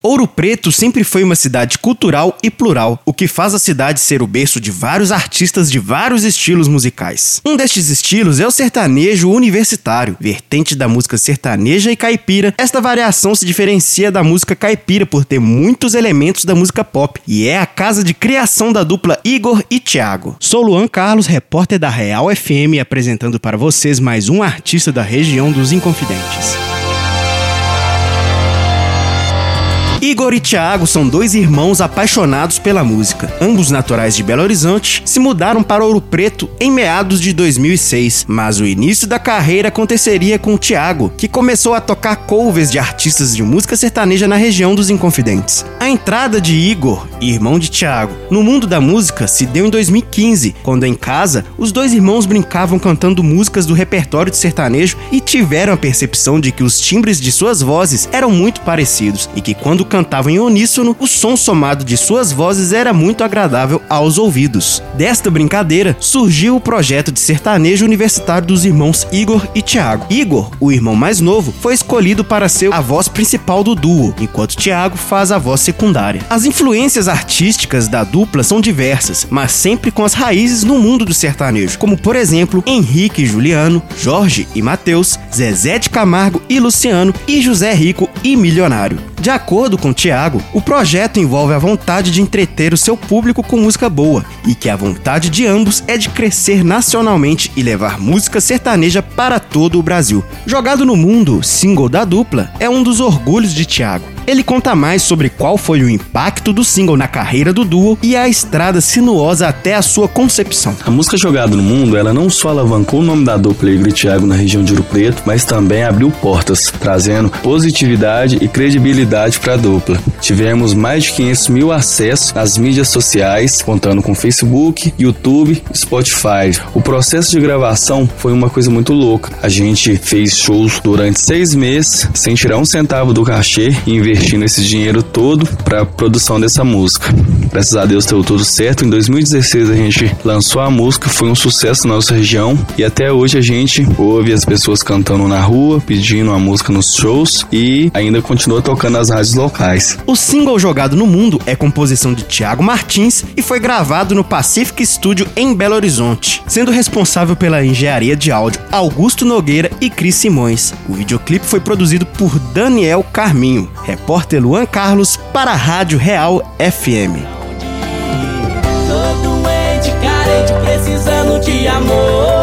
Ouro Preto sempre foi uma cidade cultural e plural, o que faz a cidade ser o berço de vários artistas de vários estilos musicais. Um destes estilos é o sertanejo universitário, vertente da música sertaneja e caipira. Esta variação se diferencia da música caipira por ter muitos elementos da música pop e é a casa de criação da dupla Igor e Thiago. Sou Luan Carlos, repórter da Real FM, apresentando para vocês mais um artista da região dos Inconfidentes. Igor e Thiago são dois irmãos apaixonados pela música. Ambos naturais de Belo Horizonte, se mudaram para Ouro Preto em meados de 2006, mas o início da carreira aconteceria com Thiago, que começou a tocar covers de artistas de música sertaneja na região dos Inconfidentes. A entrada de Igor, irmão de Thiago, no mundo da música se deu em 2015, quando em casa os dois irmãos brincavam cantando músicas do repertório de sertanejo e tiveram a percepção de que os timbres de suas vozes eram muito parecidos e que quando cantavam em uníssono, o som somado de suas vozes era muito agradável aos ouvidos. Desta brincadeira surgiu o projeto de sertanejo universitário dos irmãos Igor e Thiago. Igor, o irmão mais novo, foi escolhido para ser a voz principal do duo, enquanto Thiago faz a voz secundária. As influências artísticas da dupla são diversas, mas sempre com as raízes no mundo do sertanejo, como por exemplo Henrique e Juliano, Jorge e Matheus, Zezé de Camargo e Luciano e José Rico e Milionário. De acordo com Tiago, o projeto envolve a vontade de entreter o seu público com música boa e que a vontade de ambos é de crescer nacionalmente e levar música sertaneja para todo o Brasil. Jogado no Mundo, single da dupla, é um dos orgulhos de Tiago ele conta mais sobre qual foi o impacto do single na carreira do duo e a estrada sinuosa até a sua concepção. A música Jogada no Mundo, ela não só alavancou o nome da dupla Igor e Thiago na região de Ouro Preto, mas também abriu portas, trazendo positividade e credibilidade para a dupla. Tivemos mais de 500 mil acessos nas mídias sociais, contando com Facebook, YouTube, Spotify. O processo de gravação foi uma coisa muito louca. A gente fez shows durante seis meses, sem tirar um centavo do cachê e investindo esse dinheiro todo para a produção dessa música. Graças a Deus deu tudo certo. Em 2016 a gente lançou a música, foi um sucesso na nossa região e até hoje a gente ouve as pessoas cantando na rua, pedindo a música nos shows e ainda continua tocando nas rádios locais. O single jogado no mundo é composição de Thiago Martins e foi gravado no Pacific Studio em Belo Horizonte, sendo responsável pela engenharia de áudio Augusto Nogueira e Cris Simões. O videoclipe foi produzido por Daniel Carminho, repórter Luan Carlos para a Rádio Real FM. Todo doente, carente, precisando de amor.